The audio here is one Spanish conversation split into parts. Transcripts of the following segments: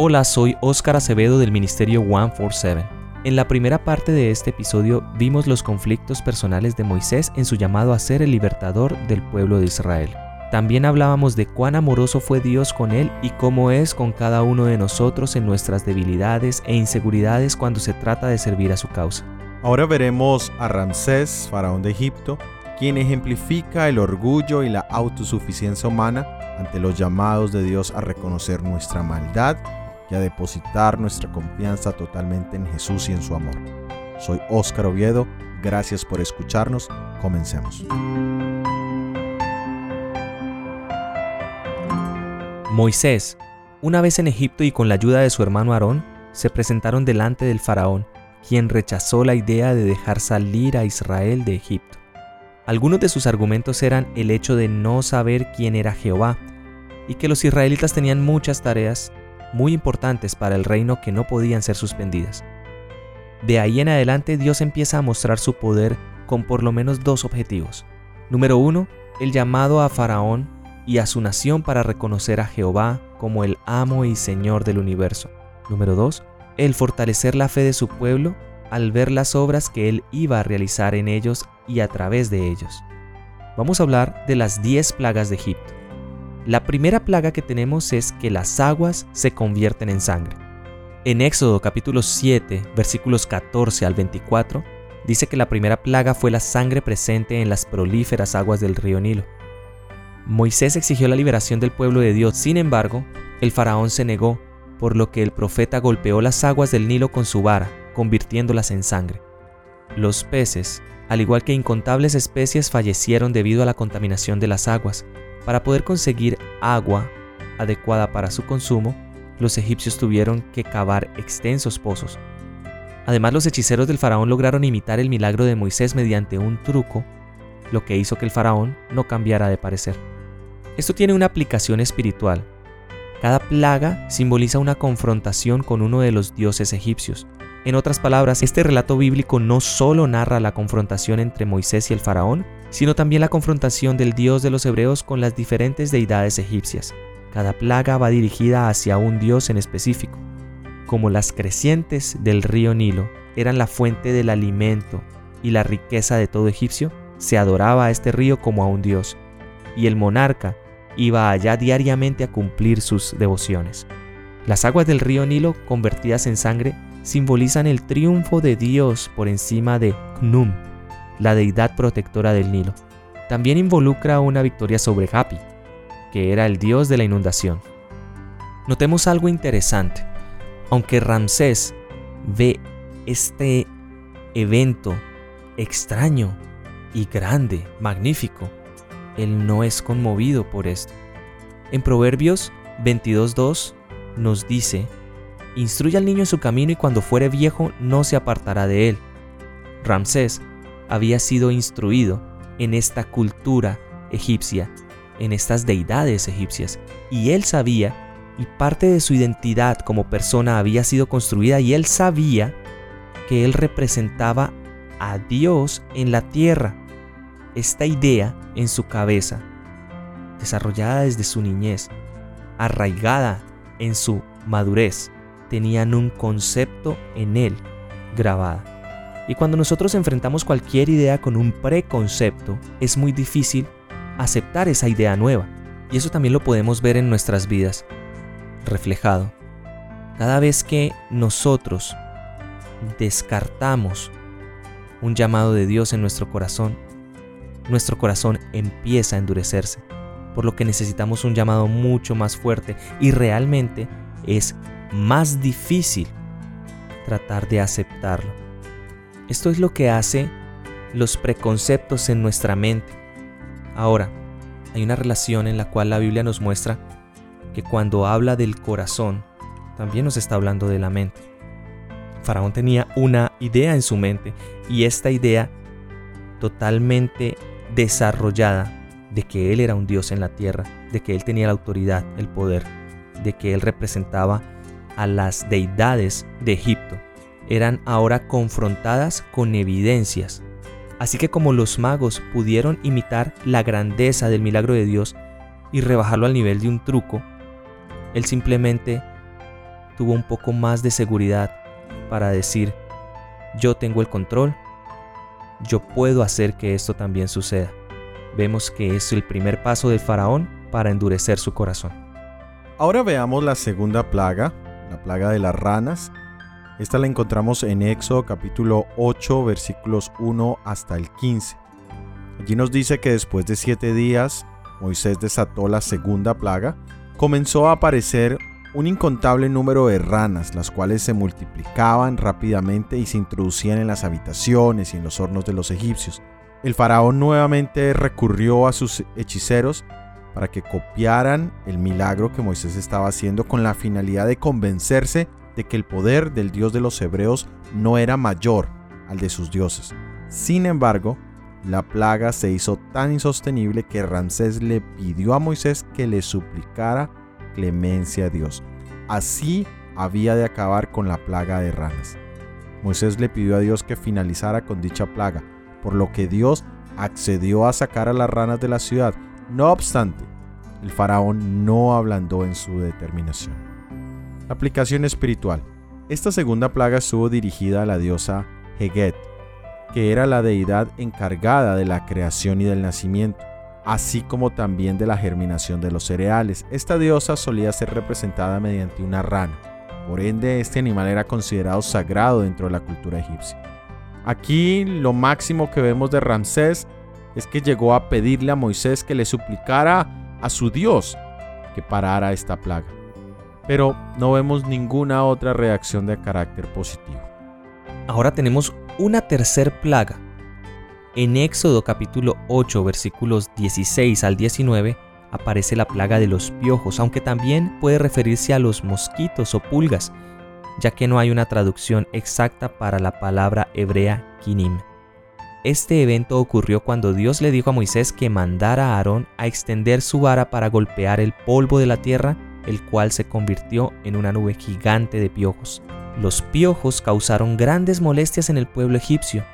Hola, soy Óscar Acevedo del Ministerio 147. En la primera parte de este episodio vimos los conflictos personales de Moisés en su llamado a ser el libertador del pueblo de Israel. También hablábamos de cuán amoroso fue Dios con él y cómo es con cada uno de nosotros en nuestras debilidades e inseguridades cuando se trata de servir a su causa. Ahora veremos a Ramsés, faraón de Egipto, quien ejemplifica el orgullo y la autosuficiencia humana ante los llamados de Dios a reconocer nuestra maldad y a depositar nuestra confianza totalmente en Jesús y en su amor. Soy Óscar Oviedo, gracias por escucharnos, comencemos. Moisés, una vez en Egipto y con la ayuda de su hermano Aarón, se presentaron delante del faraón, quien rechazó la idea de dejar salir a Israel de Egipto. Algunos de sus argumentos eran el hecho de no saber quién era Jehová y que los israelitas tenían muchas tareas muy importantes para el reino que no podían ser suspendidas. De ahí en adelante Dios empieza a mostrar su poder con por lo menos dos objetivos. Número uno, el llamado a Faraón y a su nación para reconocer a Jehová como el amo y señor del universo. Número dos, el fortalecer la fe de su pueblo al ver las obras que él iba a realizar en ellos y a través de ellos. Vamos a hablar de las diez plagas de Egipto. La primera plaga que tenemos es que las aguas se convierten en sangre. En Éxodo capítulo 7, versículos 14 al 24, dice que la primera plaga fue la sangre presente en las prolíferas aguas del río Nilo. Moisés exigió la liberación del pueblo de Dios, sin embargo, el faraón se negó, por lo que el profeta golpeó las aguas del Nilo con su vara, convirtiéndolas en sangre. Los peces, al igual que incontables especies, fallecieron debido a la contaminación de las aguas, para poder conseguir agua adecuada para su consumo, los egipcios tuvieron que cavar extensos pozos. Además, los hechiceros del faraón lograron imitar el milagro de Moisés mediante un truco, lo que hizo que el faraón no cambiara de parecer. Esto tiene una aplicación espiritual. Cada plaga simboliza una confrontación con uno de los dioses egipcios. En otras palabras, este relato bíblico no solo narra la confrontación entre Moisés y el faraón, sino también la confrontación del Dios de los hebreos con las diferentes deidades egipcias. Cada plaga va dirigida hacia un Dios en específico. Como las crecientes del río Nilo eran la fuente del alimento y la riqueza de todo egipcio, se adoraba a este río como a un Dios, y el monarca iba allá diariamente a cumplir sus devociones. Las aguas del río Nilo, convertidas en sangre, simbolizan el triunfo de Dios por encima de Knum, la deidad protectora del Nilo. También involucra una victoria sobre Hapi, que era el dios de la inundación. Notemos algo interesante. Aunque Ramsés ve este evento extraño y grande, magnífico, él no es conmovido por esto. En Proverbios 22.2 nos dice, Instruye al niño en su camino y cuando fuere viejo no se apartará de él. Ramsés había sido instruido en esta cultura egipcia, en estas deidades egipcias, y él sabía, y parte de su identidad como persona había sido construida, y él sabía que él representaba a Dios en la tierra. Esta idea en su cabeza, desarrollada desde su niñez, arraigada en su madurez, tenían un concepto en él grabada. Y cuando nosotros enfrentamos cualquier idea con un preconcepto, es muy difícil aceptar esa idea nueva. Y eso también lo podemos ver en nuestras vidas, reflejado. Cada vez que nosotros descartamos un llamado de Dios en nuestro corazón, nuestro corazón empieza a endurecerse, por lo que necesitamos un llamado mucho más fuerte y realmente es más difícil tratar de aceptarlo. Esto es lo que hace los preconceptos en nuestra mente. Ahora, hay una relación en la cual la Biblia nos muestra que cuando habla del corazón, también nos está hablando de la mente. Faraón tenía una idea en su mente y esta idea totalmente desarrollada de que él era un Dios en la tierra, de que él tenía la autoridad, el poder, de que él representaba a las deidades de Egipto eran ahora confrontadas con evidencias. Así que como los magos pudieron imitar la grandeza del milagro de Dios y rebajarlo al nivel de un truco, él simplemente tuvo un poco más de seguridad para decir, yo tengo el control, yo puedo hacer que esto también suceda. Vemos que es el primer paso del faraón para endurecer su corazón. Ahora veamos la segunda plaga, la plaga de las ranas. Esta la encontramos en Éxodo capítulo 8 versículos 1 hasta el 15. Allí nos dice que después de siete días Moisés desató la segunda plaga, comenzó a aparecer un incontable número de ranas, las cuales se multiplicaban rápidamente y se introducían en las habitaciones y en los hornos de los egipcios. El faraón nuevamente recurrió a sus hechiceros para que copiaran el milagro que Moisés estaba haciendo con la finalidad de convencerse de que el poder del Dios de los hebreos no era mayor al de sus dioses. Sin embargo, la plaga se hizo tan insostenible que Ramsés le pidió a Moisés que le suplicara clemencia a Dios. Así había de acabar con la plaga de ranas. Moisés le pidió a Dios que finalizara con dicha plaga, por lo que Dios accedió a sacar a las ranas de la ciudad. No obstante, el faraón no ablandó en su determinación. Aplicación espiritual. Esta segunda plaga estuvo dirigida a la diosa Heget, que era la deidad encargada de la creación y del nacimiento así como también de la germinación de los cereales. Esta diosa solía ser representada mediante una rana, por ende este animal era considerado sagrado dentro de la cultura egipcia. Aquí lo máximo que vemos de Ramsés es que llegó a pedirle a Moisés que le suplicara a su Dios que parara esta plaga. Pero no vemos ninguna otra reacción de carácter positivo. Ahora tenemos una tercer plaga en Éxodo capítulo 8 versículos 16 al 19 aparece la plaga de los piojos, aunque también puede referirse a los mosquitos o pulgas, ya que no hay una traducción exacta para la palabra hebrea kinim. Este evento ocurrió cuando Dios le dijo a Moisés que mandara a Aarón a extender su vara para golpear el polvo de la tierra, el cual se convirtió en una nube gigante de piojos. Los piojos causaron grandes molestias en el pueblo egipcio,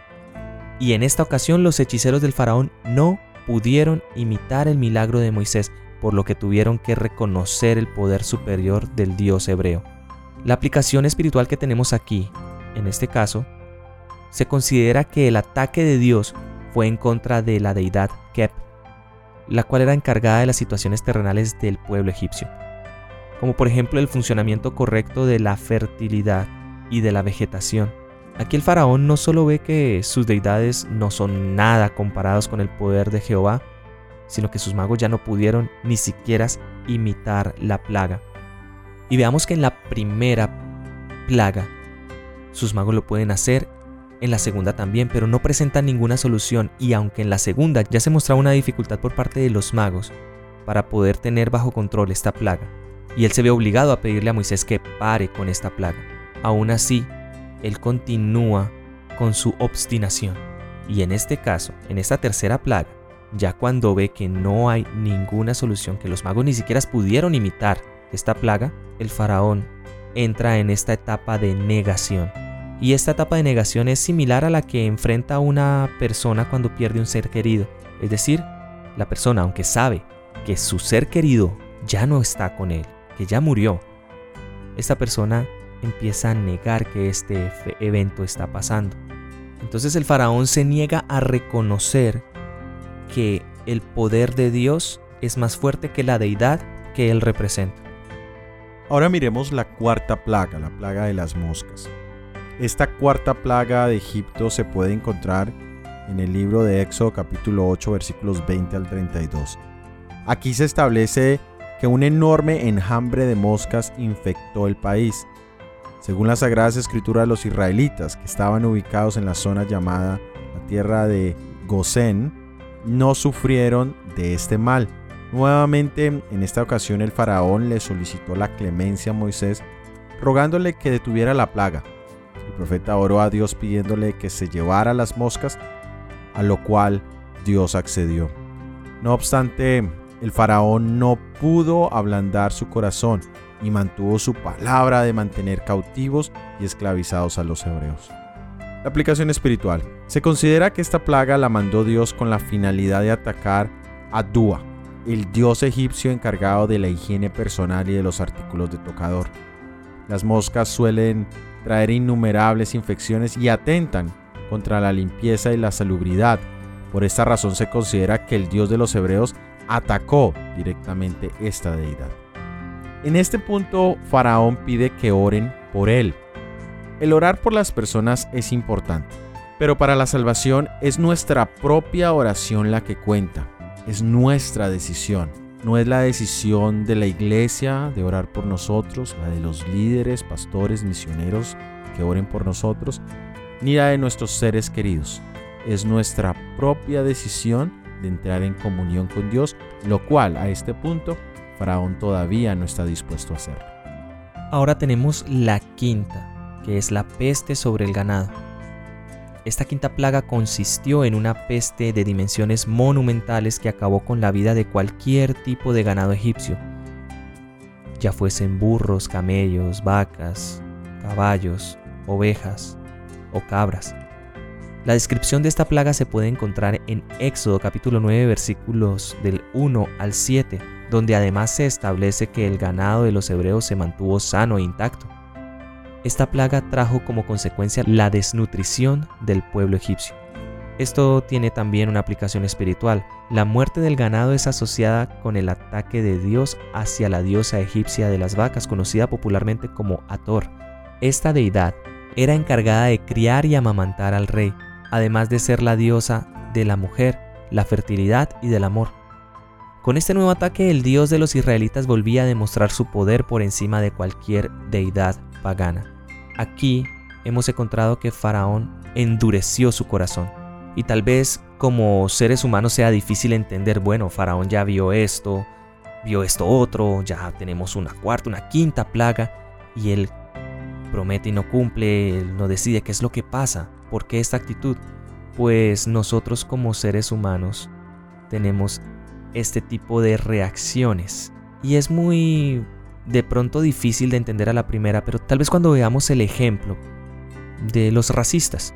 y en esta ocasión los hechiceros del faraón no pudieron imitar el milagro de Moisés, por lo que tuvieron que reconocer el poder superior del Dios hebreo. La aplicación espiritual que tenemos aquí, en este caso, se considera que el ataque de Dios fue en contra de la deidad Kep, la cual era encargada de las situaciones terrenales del pueblo egipcio, como por ejemplo el funcionamiento correcto de la fertilidad y de la vegetación Aquí el faraón no solo ve que sus deidades no son nada comparados con el poder de Jehová, sino que sus magos ya no pudieron ni siquiera imitar la plaga. Y veamos que en la primera plaga sus magos lo pueden hacer, en la segunda también, pero no presentan ninguna solución y aunque en la segunda ya se mostraba una dificultad por parte de los magos para poder tener bajo control esta plaga, y él se ve obligado a pedirle a Moisés que pare con esta plaga. Aún así, él continúa con su obstinación. Y en este caso, en esta tercera plaga, ya cuando ve que no hay ninguna solución, que los magos ni siquiera pudieron imitar esta plaga, el faraón entra en esta etapa de negación. Y esta etapa de negación es similar a la que enfrenta una persona cuando pierde un ser querido. Es decir, la persona, aunque sabe que su ser querido ya no está con él, que ya murió, esta persona empieza a negar que este evento está pasando. Entonces el faraón se niega a reconocer que el poder de Dios es más fuerte que la deidad que él representa. Ahora miremos la cuarta plaga, la plaga de las moscas. Esta cuarta plaga de Egipto se puede encontrar en el libro de Éxodo capítulo 8 versículos 20 al 32. Aquí se establece que un enorme enjambre de moscas infectó el país según las Sagradas Escrituras los israelitas que estaban ubicados en la zona llamada la tierra de Gosén, no sufrieron de este mal. Nuevamente, en esta ocasión el faraón le solicitó la clemencia a Moisés, rogándole que detuviera la plaga. El profeta oró a Dios pidiéndole que se llevara las moscas, a lo cual Dios accedió. No obstante, el faraón no pudo ablandar su corazón y mantuvo su palabra de mantener cautivos y esclavizados a los hebreos. La aplicación espiritual. Se considera que esta plaga la mandó Dios con la finalidad de atacar a Dua, el dios egipcio encargado de la higiene personal y de los artículos de tocador. Las moscas suelen traer innumerables infecciones y atentan contra la limpieza y la salubridad. Por esta razón se considera que el Dios de los hebreos atacó directamente esta deidad. En este punto, Faraón pide que oren por él. El orar por las personas es importante, pero para la salvación es nuestra propia oración la que cuenta, es nuestra decisión. No es la decisión de la iglesia de orar por nosotros, la de los líderes, pastores, misioneros que oren por nosotros, ni la de nuestros seres queridos. Es nuestra propia decisión entrar en comunión con Dios, lo cual a este punto Faraón todavía no está dispuesto a hacer. Ahora tenemos la quinta, que es la peste sobre el ganado. Esta quinta plaga consistió en una peste de dimensiones monumentales que acabó con la vida de cualquier tipo de ganado egipcio, ya fuesen burros, camellos, vacas, caballos, ovejas o cabras. La descripción de esta plaga se puede encontrar en Éxodo capítulo 9 versículos del 1 al 7, donde además se establece que el ganado de los hebreos se mantuvo sano e intacto. Esta plaga trajo como consecuencia la desnutrición del pueblo egipcio. Esto tiene también una aplicación espiritual. La muerte del ganado es asociada con el ataque de Dios hacia la diosa egipcia de las vacas, conocida popularmente como Ator. Esta deidad era encargada de criar y amamantar al rey, además de ser la diosa de la mujer, la fertilidad y del amor. Con este nuevo ataque el Dios de los israelitas volvía a demostrar su poder por encima de cualquier deidad pagana. Aquí hemos encontrado que Faraón endureció su corazón. Y tal vez como seres humanos sea difícil entender, bueno, Faraón ya vio esto, vio esto otro, ya tenemos una cuarta, una quinta plaga, y él promete y no cumple, él no decide qué es lo que pasa. ¿Por qué esta actitud? Pues nosotros como seres humanos tenemos este tipo de reacciones. Y es muy de pronto difícil de entender a la primera, pero tal vez cuando veamos el ejemplo de los racistas.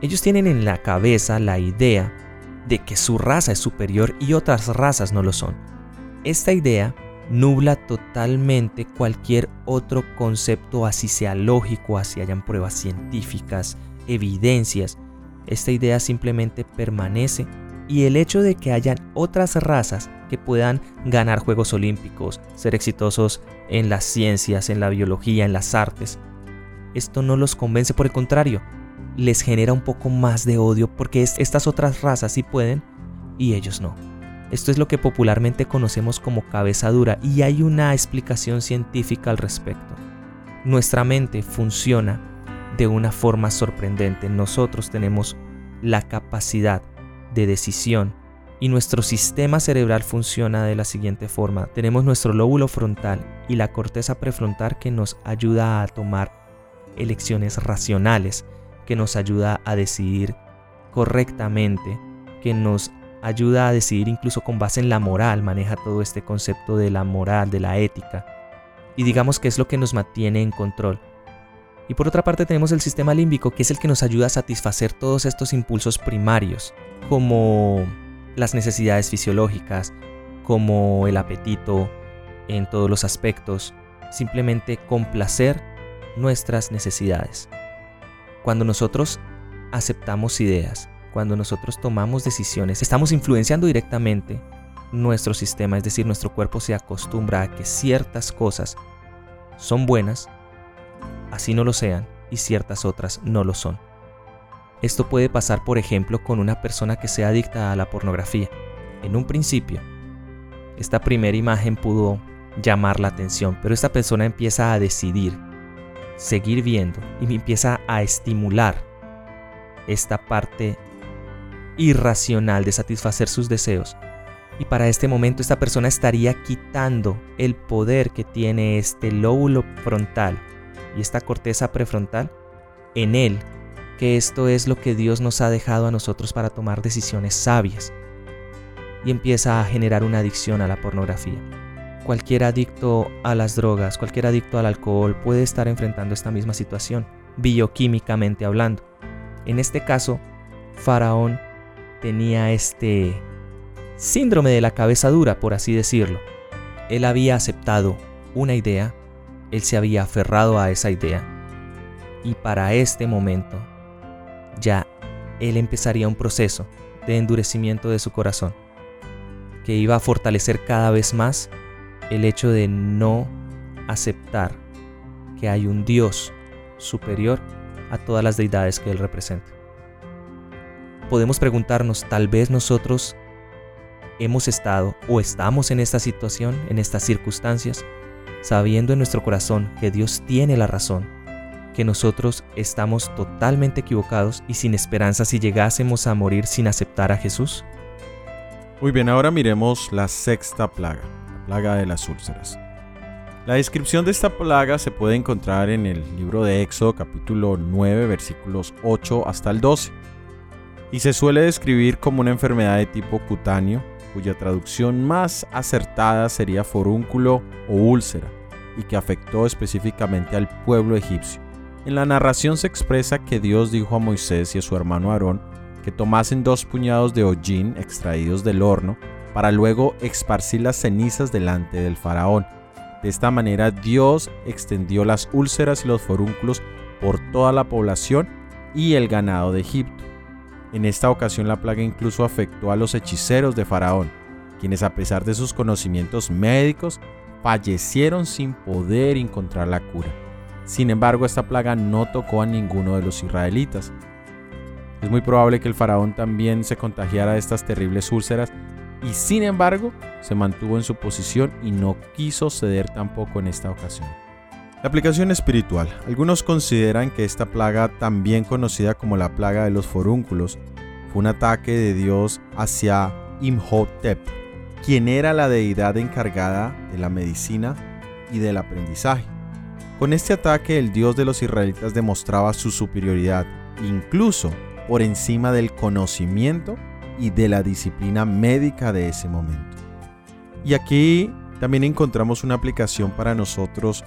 Ellos tienen en la cabeza la idea de que su raza es superior y otras razas no lo son. Esta idea nubla totalmente cualquier otro concepto, así sea lógico, así hayan pruebas científicas, evidencias, esta idea simplemente permanece y el hecho de que hayan otras razas que puedan ganar Juegos Olímpicos, ser exitosos en las ciencias, en la biología, en las artes, esto no los convence, por el contrario, les genera un poco más de odio porque estas otras razas sí pueden y ellos no. Esto es lo que popularmente conocemos como cabeza dura y hay una explicación científica al respecto. Nuestra mente funciona de una forma sorprendente. Nosotros tenemos la capacidad de decisión y nuestro sistema cerebral funciona de la siguiente forma. Tenemos nuestro lóbulo frontal y la corteza prefrontal que nos ayuda a tomar elecciones racionales, que nos ayuda a decidir correctamente, que nos ayuda a decidir incluso con base en la moral, maneja todo este concepto de la moral, de la ética. Y digamos que es lo que nos mantiene en control. Y por otra parte tenemos el sistema límbico, que es el que nos ayuda a satisfacer todos estos impulsos primarios, como las necesidades fisiológicas, como el apetito en todos los aspectos, simplemente complacer nuestras necesidades. Cuando nosotros aceptamos ideas, cuando nosotros tomamos decisiones, estamos influenciando directamente nuestro sistema, es decir, nuestro cuerpo se acostumbra a que ciertas cosas son buenas así no lo sean y ciertas otras no lo son. Esto puede pasar, por ejemplo, con una persona que sea adicta a la pornografía. En un principio, esta primera imagen pudo llamar la atención, pero esta persona empieza a decidir seguir viendo y empieza a estimular esta parte irracional de satisfacer sus deseos. Y para este momento esta persona estaría quitando el poder que tiene este lóbulo frontal y esta corteza prefrontal en él, que esto es lo que Dios nos ha dejado a nosotros para tomar decisiones sabias. Y empieza a generar una adicción a la pornografía. Cualquier adicto a las drogas, cualquier adicto al alcohol puede estar enfrentando esta misma situación, bioquímicamente hablando. En este caso, Faraón tenía este síndrome de la cabeza dura, por así decirlo. Él había aceptado una idea él se había aferrado a esa idea. Y para este momento, ya él empezaría un proceso de endurecimiento de su corazón, que iba a fortalecer cada vez más el hecho de no aceptar que hay un Dios superior a todas las deidades que Él representa. Podemos preguntarnos, tal vez nosotros hemos estado o estamos en esta situación, en estas circunstancias, sabiendo en nuestro corazón que Dios tiene la razón, que nosotros estamos totalmente equivocados y sin esperanza si llegásemos a morir sin aceptar a Jesús? Muy bien, ahora miremos la sexta plaga, la plaga de las úlceras. La descripción de esta plaga se puede encontrar en el libro de Éxodo capítulo 9 versículos 8 hasta el 12 y se suele describir como una enfermedad de tipo cutáneo cuya traducción más acertada sería forúnculo o úlcera, y que afectó específicamente al pueblo egipcio. En la narración se expresa que Dios dijo a Moisés y a su hermano Aarón que tomasen dos puñados de hollín extraídos del horno para luego esparcir las cenizas delante del faraón. De esta manera Dios extendió las úlceras y los forúnculos por toda la población y el ganado de Egipto. En esta ocasión la plaga incluso afectó a los hechiceros de Faraón, quienes a pesar de sus conocimientos médicos, fallecieron sin poder encontrar la cura. Sin embargo, esta plaga no tocó a ninguno de los israelitas. Es muy probable que el faraón también se contagiara de estas terribles úlceras y sin embargo se mantuvo en su posición y no quiso ceder tampoco en esta ocasión. La aplicación espiritual. Algunos consideran que esta plaga, también conocida como la plaga de los forúnculos, fue un ataque de Dios hacia Imhotep, quien era la deidad encargada de la medicina y del aprendizaje. Con este ataque el Dios de los israelitas demostraba su superioridad, incluso por encima del conocimiento y de la disciplina médica de ese momento. Y aquí también encontramos una aplicación para nosotros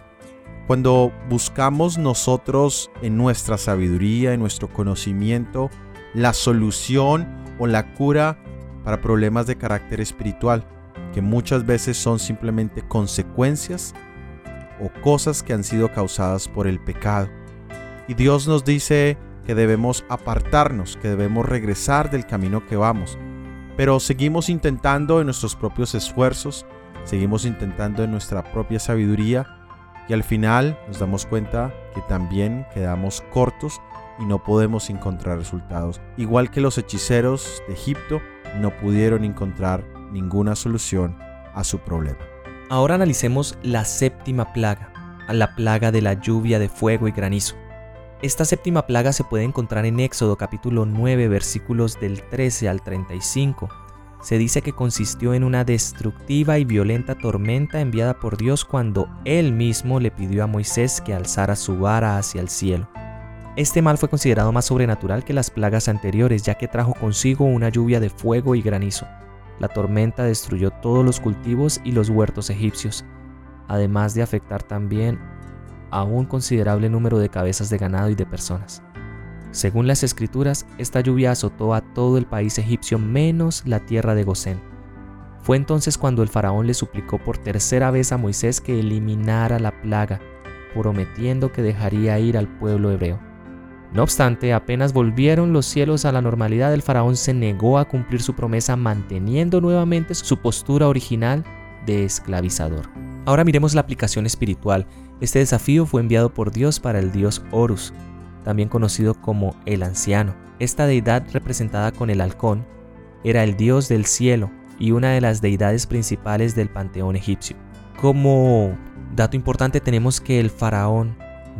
cuando buscamos nosotros en nuestra sabiduría, en nuestro conocimiento, la solución o la cura para problemas de carácter espiritual, que muchas veces son simplemente consecuencias o cosas que han sido causadas por el pecado. Y Dios nos dice que debemos apartarnos, que debemos regresar del camino que vamos. Pero seguimos intentando en nuestros propios esfuerzos, seguimos intentando en nuestra propia sabiduría y al final nos damos cuenta que también quedamos cortos y no podemos encontrar resultados. Igual que los hechiceros de Egipto no pudieron encontrar ninguna solución a su problema. Ahora analicemos la séptima plaga, la plaga de la lluvia de fuego y granizo. Esta séptima plaga se puede encontrar en Éxodo capítulo 9 versículos del 13 al 35 se dice que consistió en una destructiva y violenta tormenta enviada por Dios cuando Él mismo le pidió a Moisés que alzara su vara hacia el cielo. Este mal fue considerado más sobrenatural que las plagas anteriores, ya que trajo consigo una lluvia de fuego y granizo. La tormenta destruyó todos los cultivos y los huertos egipcios, además de afectar también a un considerable número de cabezas de ganado y de personas. Según las escrituras, esta lluvia azotó a todo el país egipcio menos la tierra de Gosén. Fue entonces cuando el faraón le suplicó por tercera vez a Moisés que eliminara la plaga, prometiendo que dejaría ir al pueblo hebreo. No obstante, apenas volvieron los cielos a la normalidad, el faraón se negó a cumplir su promesa manteniendo nuevamente su postura original de esclavizador. Ahora miremos la aplicación espiritual. Este desafío fue enviado por Dios para el dios Horus, también conocido como el anciano. Esta deidad representada con el halcón era el dios del cielo y una de las deidades principales del panteón egipcio. Como dato importante tenemos que el faraón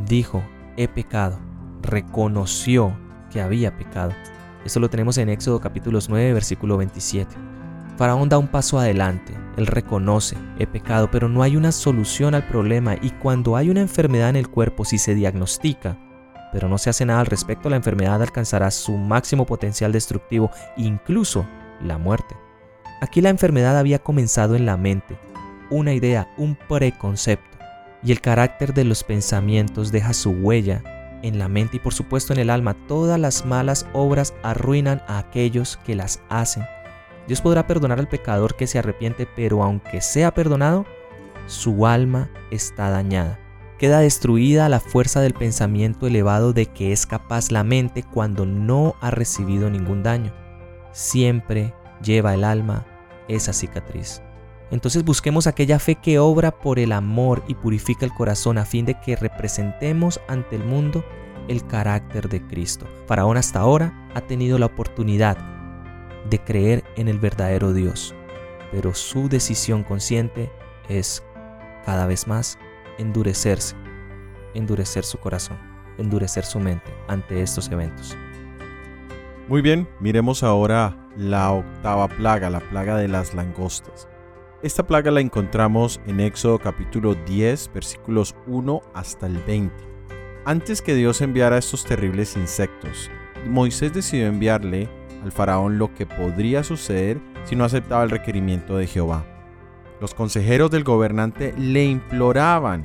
dijo, he pecado, reconoció que había pecado. Esto lo tenemos en Éxodo capítulos 9, versículo 27. Faraón da un paso adelante, él reconoce, he pecado, pero no hay una solución al problema y cuando hay una enfermedad en el cuerpo, si se diagnostica, pero no se hace nada al respecto, la enfermedad alcanzará su máximo potencial destructivo, incluso la muerte. Aquí la enfermedad había comenzado en la mente, una idea, un preconcepto, y el carácter de los pensamientos deja su huella en la mente y por supuesto en el alma. Todas las malas obras arruinan a aquellos que las hacen. Dios podrá perdonar al pecador que se arrepiente, pero aunque sea perdonado, su alma está dañada Queda destruida la fuerza del pensamiento elevado de que es capaz la mente cuando no ha recibido ningún daño. Siempre lleva el alma esa cicatriz. Entonces busquemos aquella fe que obra por el amor y purifica el corazón a fin de que representemos ante el mundo el carácter de Cristo. Faraón hasta ahora ha tenido la oportunidad de creer en el verdadero Dios, pero su decisión consciente es cada vez más endurecerse, endurecer su corazón, endurecer su mente ante estos eventos. Muy bien, miremos ahora la octava plaga, la plaga de las langostas. Esta plaga la encontramos en Éxodo capítulo 10, versículos 1 hasta el 20. Antes que Dios enviara estos terribles insectos, Moisés decidió enviarle al faraón lo que podría suceder si no aceptaba el requerimiento de Jehová. Los consejeros del gobernante le imploraban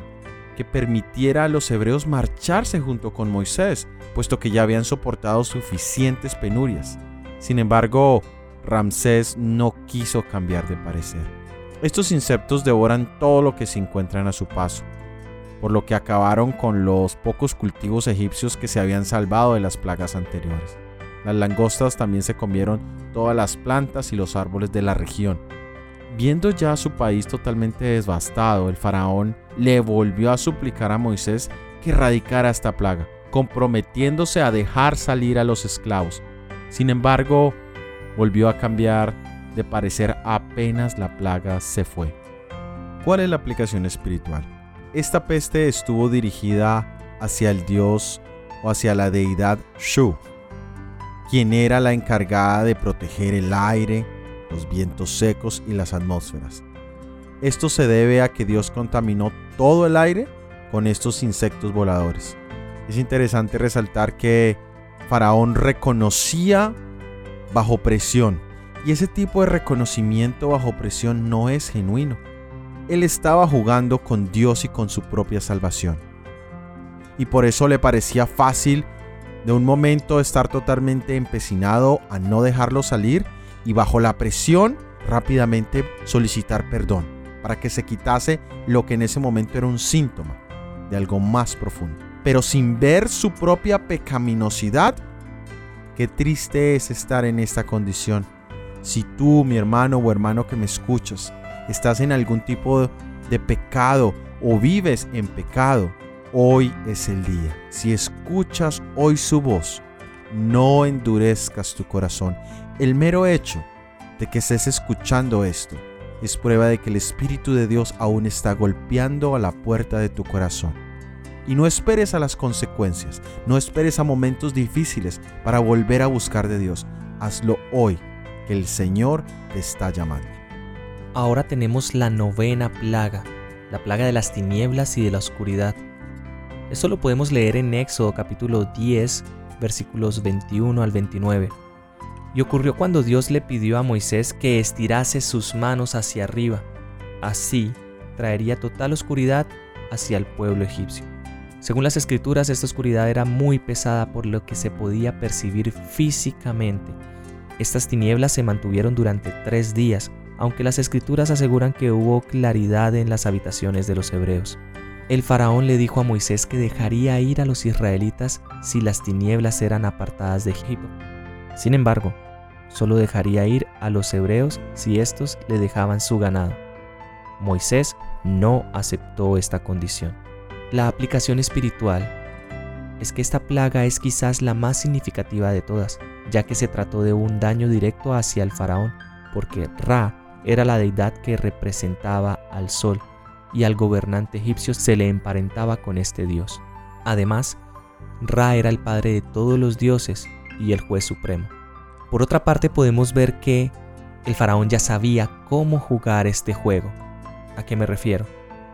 que permitiera a los hebreos marcharse junto con Moisés, puesto que ya habían soportado suficientes penurias. Sin embargo, Ramsés no quiso cambiar de parecer. Estos insectos devoran todo lo que se encuentran a su paso, por lo que acabaron con los pocos cultivos egipcios que se habían salvado de las plagas anteriores. Las langostas también se comieron todas las plantas y los árboles de la región, Viendo ya su país totalmente devastado, el faraón le volvió a suplicar a Moisés que erradicara esta plaga, comprometiéndose a dejar salir a los esclavos. Sin embargo, volvió a cambiar de parecer apenas la plaga se fue. ¿Cuál es la aplicación espiritual? Esta peste estuvo dirigida hacia el dios o hacia la deidad Shu, quien era la encargada de proteger el aire, los vientos secos y las atmósferas. Esto se debe a que Dios contaminó todo el aire con estos insectos voladores. Es interesante resaltar que Faraón reconocía bajo presión y ese tipo de reconocimiento bajo presión no es genuino. Él estaba jugando con Dios y con su propia salvación. Y por eso le parecía fácil de un momento estar totalmente empecinado a no dejarlo salir y bajo la presión rápidamente solicitar perdón para que se quitase lo que en ese momento era un síntoma de algo más profundo. Pero sin ver su propia pecaminosidad, qué triste es estar en esta condición. Si tú, mi hermano o hermano que me escuchas, estás en algún tipo de pecado o vives en pecado, hoy es el día. Si escuchas hoy su voz, no endurezcas tu corazón. El mero hecho de que estés escuchando esto es prueba de que el Espíritu de Dios aún está golpeando a la puerta de tu corazón. Y no esperes a las consecuencias, no esperes a momentos difíciles para volver a buscar de Dios. Hazlo hoy, el Señor te está llamando. Ahora tenemos la novena plaga, la plaga de las tinieblas y de la oscuridad. Esto lo podemos leer en Éxodo capítulo 10, versículos 21 al 29. Y ocurrió cuando Dios le pidió a Moisés que estirase sus manos hacia arriba. Así traería total oscuridad hacia el pueblo egipcio. Según las escrituras, esta oscuridad era muy pesada por lo que se podía percibir físicamente. Estas tinieblas se mantuvieron durante tres días, aunque las escrituras aseguran que hubo claridad en las habitaciones de los hebreos. El faraón le dijo a Moisés que dejaría ir a los israelitas si las tinieblas eran apartadas de Egipto. Sin embargo, solo dejaría ir a los hebreos si éstos le dejaban su ganado. Moisés no aceptó esta condición. La aplicación espiritual es que esta plaga es quizás la más significativa de todas, ya que se trató de un daño directo hacia el faraón, porque Ra era la deidad que representaba al sol y al gobernante egipcio se le emparentaba con este dios. Además, Ra era el padre de todos los dioses y el juez supremo. Por otra parte, podemos ver que el faraón ya sabía cómo jugar este juego. ¿A qué me refiero?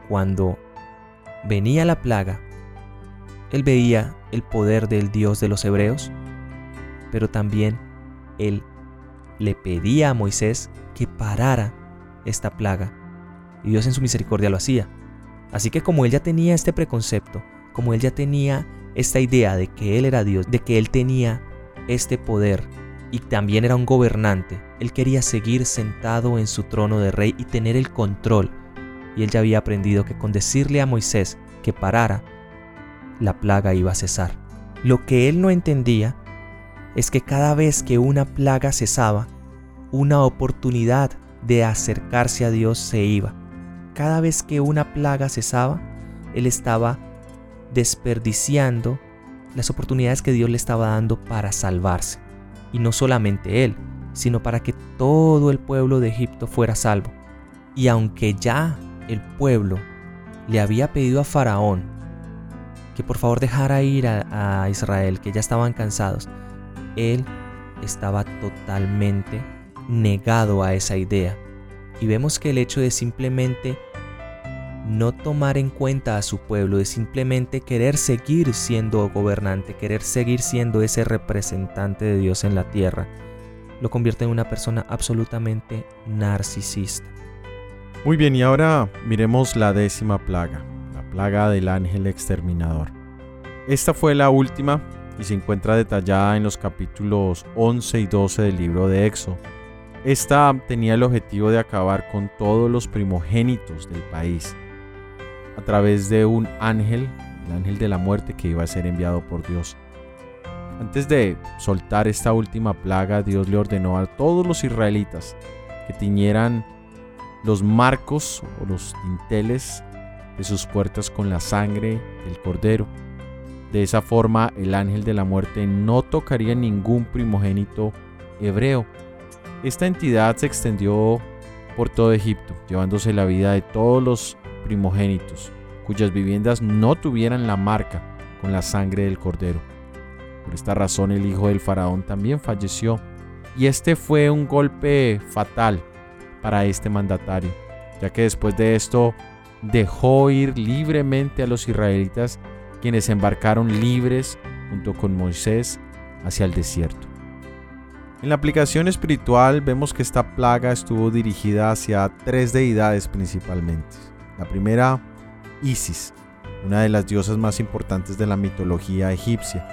Cuando venía la plaga, él veía el poder del Dios de los hebreos, pero también él le pedía a Moisés que parara esta plaga y Dios en su misericordia lo hacía. Así que como él ya tenía este preconcepto, como él ya tenía esta idea de que él era Dios, de que él tenía este poder y también era un gobernante, él quería seguir sentado en su trono de rey y tener el control. Y él ya había aprendido que con decirle a Moisés que parara, la plaga iba a cesar. Lo que él no entendía es que cada vez que una plaga cesaba, una oportunidad de acercarse a Dios se iba. Cada vez que una plaga cesaba, él estaba desperdiciando las oportunidades que Dios le estaba dando para salvarse. Y no solamente él, sino para que todo el pueblo de Egipto fuera salvo. Y aunque ya el pueblo le había pedido a Faraón que por favor dejara ir a, Israel, que ya estaban cansados, él estaba totalmente negado a esa idea. Y vemos que el hecho de simplemente no tomar en cuenta a su pueblo, de simplemente querer seguir siendo gobernante, querer seguir siendo ese representante de Dios en la tierra, lo convierte en una persona absolutamente narcisista. Muy bien, y ahora miremos la décima plaga, la plaga del ángel exterminador. Esta fue la última y se encuentra detallada en los capítulos 11 y 12 del libro de Éxodo. Esta tenía el objetivo de acabar con todos los primogénitos del país a través de un ángel, el ángel de la muerte que iba a ser enviado por Dios. Antes de soltar esta última plaga, Dios le ordenó a todos los israelitas que tiñeran los marcos o los dinteles de sus puertas con la sangre del cordero. De esa forma el ángel de la muerte no tocaría ningún primogénito hebreo. Esta entidad se extendió por todo Egipto, llevándose la vida de todos los primogénitos, cuyas viviendas no tuvieran la marca con la sangre del cordero. Por esta razón el hijo del faraón también falleció, y este fue un golpe fatal para este mandatario, ya que después de esto dejó ir libremente a los israelitas quienes embarcaron libres junto con Moisés hacia el desierto. En la aplicación espiritual vemos que esta plaga estuvo dirigida hacia tres deidades principalmente. La primera, Isis, una de las diosas más importantes de la mitología egipcia,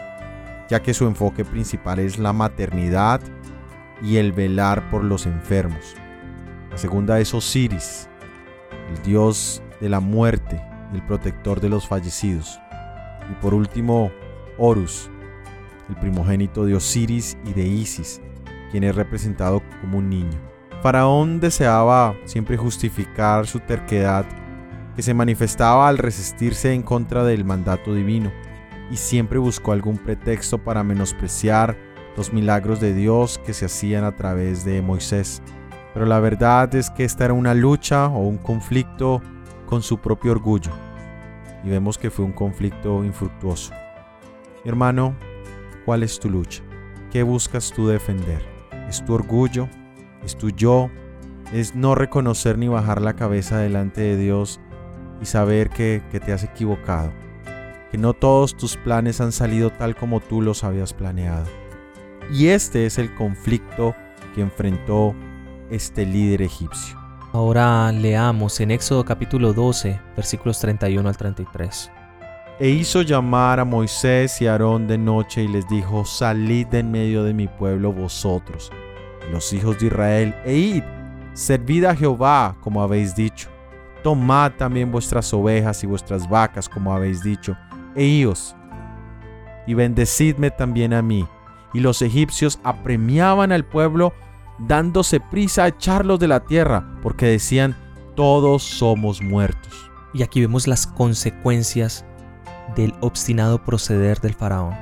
ya que su enfoque principal es la maternidad y el velar por los enfermos. La segunda es Osiris, el dios de la muerte el protector de los fallecidos. Y por último, Horus, el primogénito de Osiris y de Isis, quien es representado como un niño. Faraón deseaba siempre justificar su terquedad que se manifestaba al resistirse en contra del mandato divino y siempre buscó algún pretexto para menospreciar los milagros de Dios que se hacían a través de Moisés. Pero la verdad es que esta era una lucha o un conflicto con su propio orgullo. Y vemos que fue un conflicto infructuoso. hermano, ¿cuál es tu lucha? ¿Qué buscas tú defender? ¿Es tu orgullo? ¿Es tu yo? ¿Es no reconocer ni bajar la cabeza delante de Dios y saber que, que te has equivocado? Que no todos tus planes han salido tal como tú los habías planeado. Y este es el conflicto que enfrentó este líder egipcio. Ahora leamos en Éxodo capítulo 12, versículos 31 al 33. E hizo llamar a Moisés y Aarón de noche y les dijo, salid de en medio de mi pueblo vosotros, los hijos de Israel, e id, servid a Jehová como habéis dicho. Tomad también vuestras ovejas y vuestras vacas como habéis dicho, e ios, y bendecidme también a mí. Y los egipcios apremiaban al pueblo dándose prisa a echarlos de la tierra, porque decían, todos somos muertos. Y aquí vemos las consecuencias del obstinado proceder del faraón.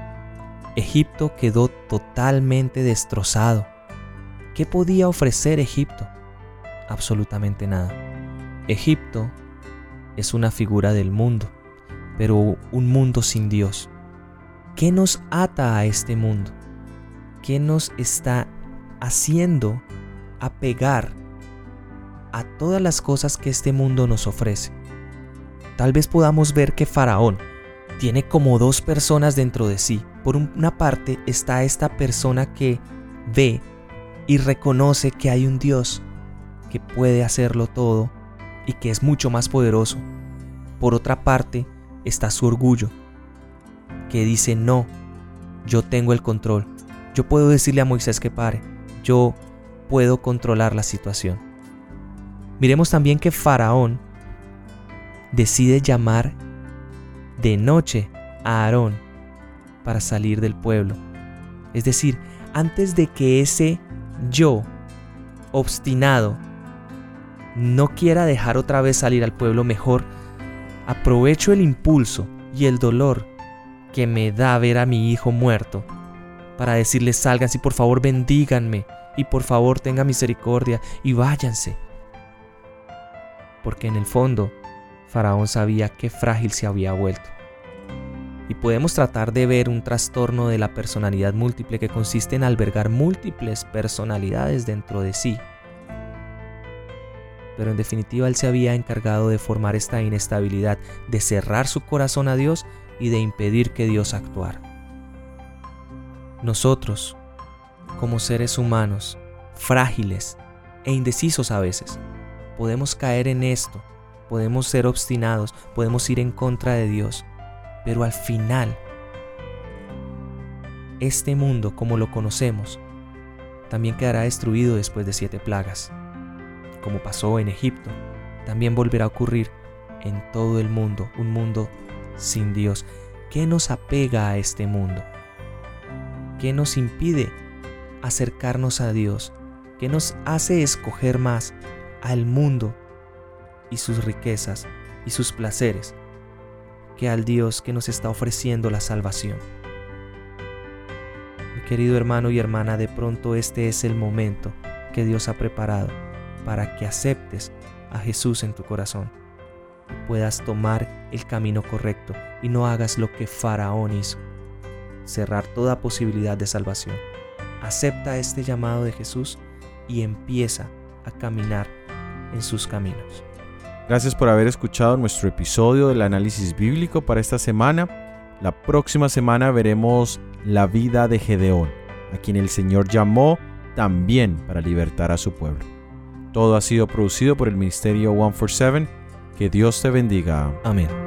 Egipto quedó totalmente destrozado. ¿Qué podía ofrecer Egipto? Absolutamente nada. Egipto es una figura del mundo, pero un mundo sin Dios. ¿Qué nos ata a este mundo? ¿Qué nos está haciendo apegar a todas las cosas que este mundo nos ofrece. Tal vez podamos ver que Faraón tiene como dos personas dentro de sí. Por una parte está esta persona que ve y reconoce que hay un Dios que puede hacerlo todo y que es mucho más poderoso. Por otra parte está su orgullo, que dice, no, yo tengo el control. Yo puedo decirle a Moisés que pare yo puedo controlar la situación. Miremos también que Faraón decide llamar de noche a Aarón para salir del pueblo. Es decir, antes de que ese yo obstinado no quiera dejar otra vez salir al pueblo, mejor aprovecho el impulso y el dolor que me da ver a mi hijo muerto para decirles salgan y por favor bendíganme y por favor tenga misericordia y váyanse. Porque en el fondo, Faraón sabía qué frágil se había vuelto. Y podemos tratar de ver un trastorno de la personalidad múltiple que consiste en albergar múltiples personalidades dentro de sí. Pero en definitiva él se había encargado de formar esta inestabilidad, de cerrar su corazón a Dios y de impedir que Dios actuara. Nosotros, como seres humanos, frágiles e indecisos a veces, podemos caer en esto, podemos ser obstinados, podemos ir en contra de Dios, pero al final, este mundo como lo conocemos, también quedará destruido después de siete plagas. Como pasó en Egipto, también volverá a ocurrir en todo el mundo, un mundo sin Dios. ¿Qué nos apega a este mundo? ¿Qué nos impide acercarnos a Dios? ¿Qué nos hace escoger más al mundo y sus riquezas y sus placeres que al Dios que nos está ofreciendo la salvación? Mi querido hermano y hermana, de pronto este es el momento que Dios ha preparado para que aceptes a Jesús en tu corazón puedas tomar el camino correcto y no hagas lo que Faraón hizo cerrar toda posibilidad de salvación. Acepta este llamado de Jesús y empieza a caminar en sus caminos. Gracias por haber escuchado nuestro episodio del análisis bíblico para esta semana. La próxima semana veremos la vida de Gedeón, a quien el Señor llamó también para libertar a su pueblo. Todo ha sido producido por el Ministerio 147. Que Dios te bendiga. Amén.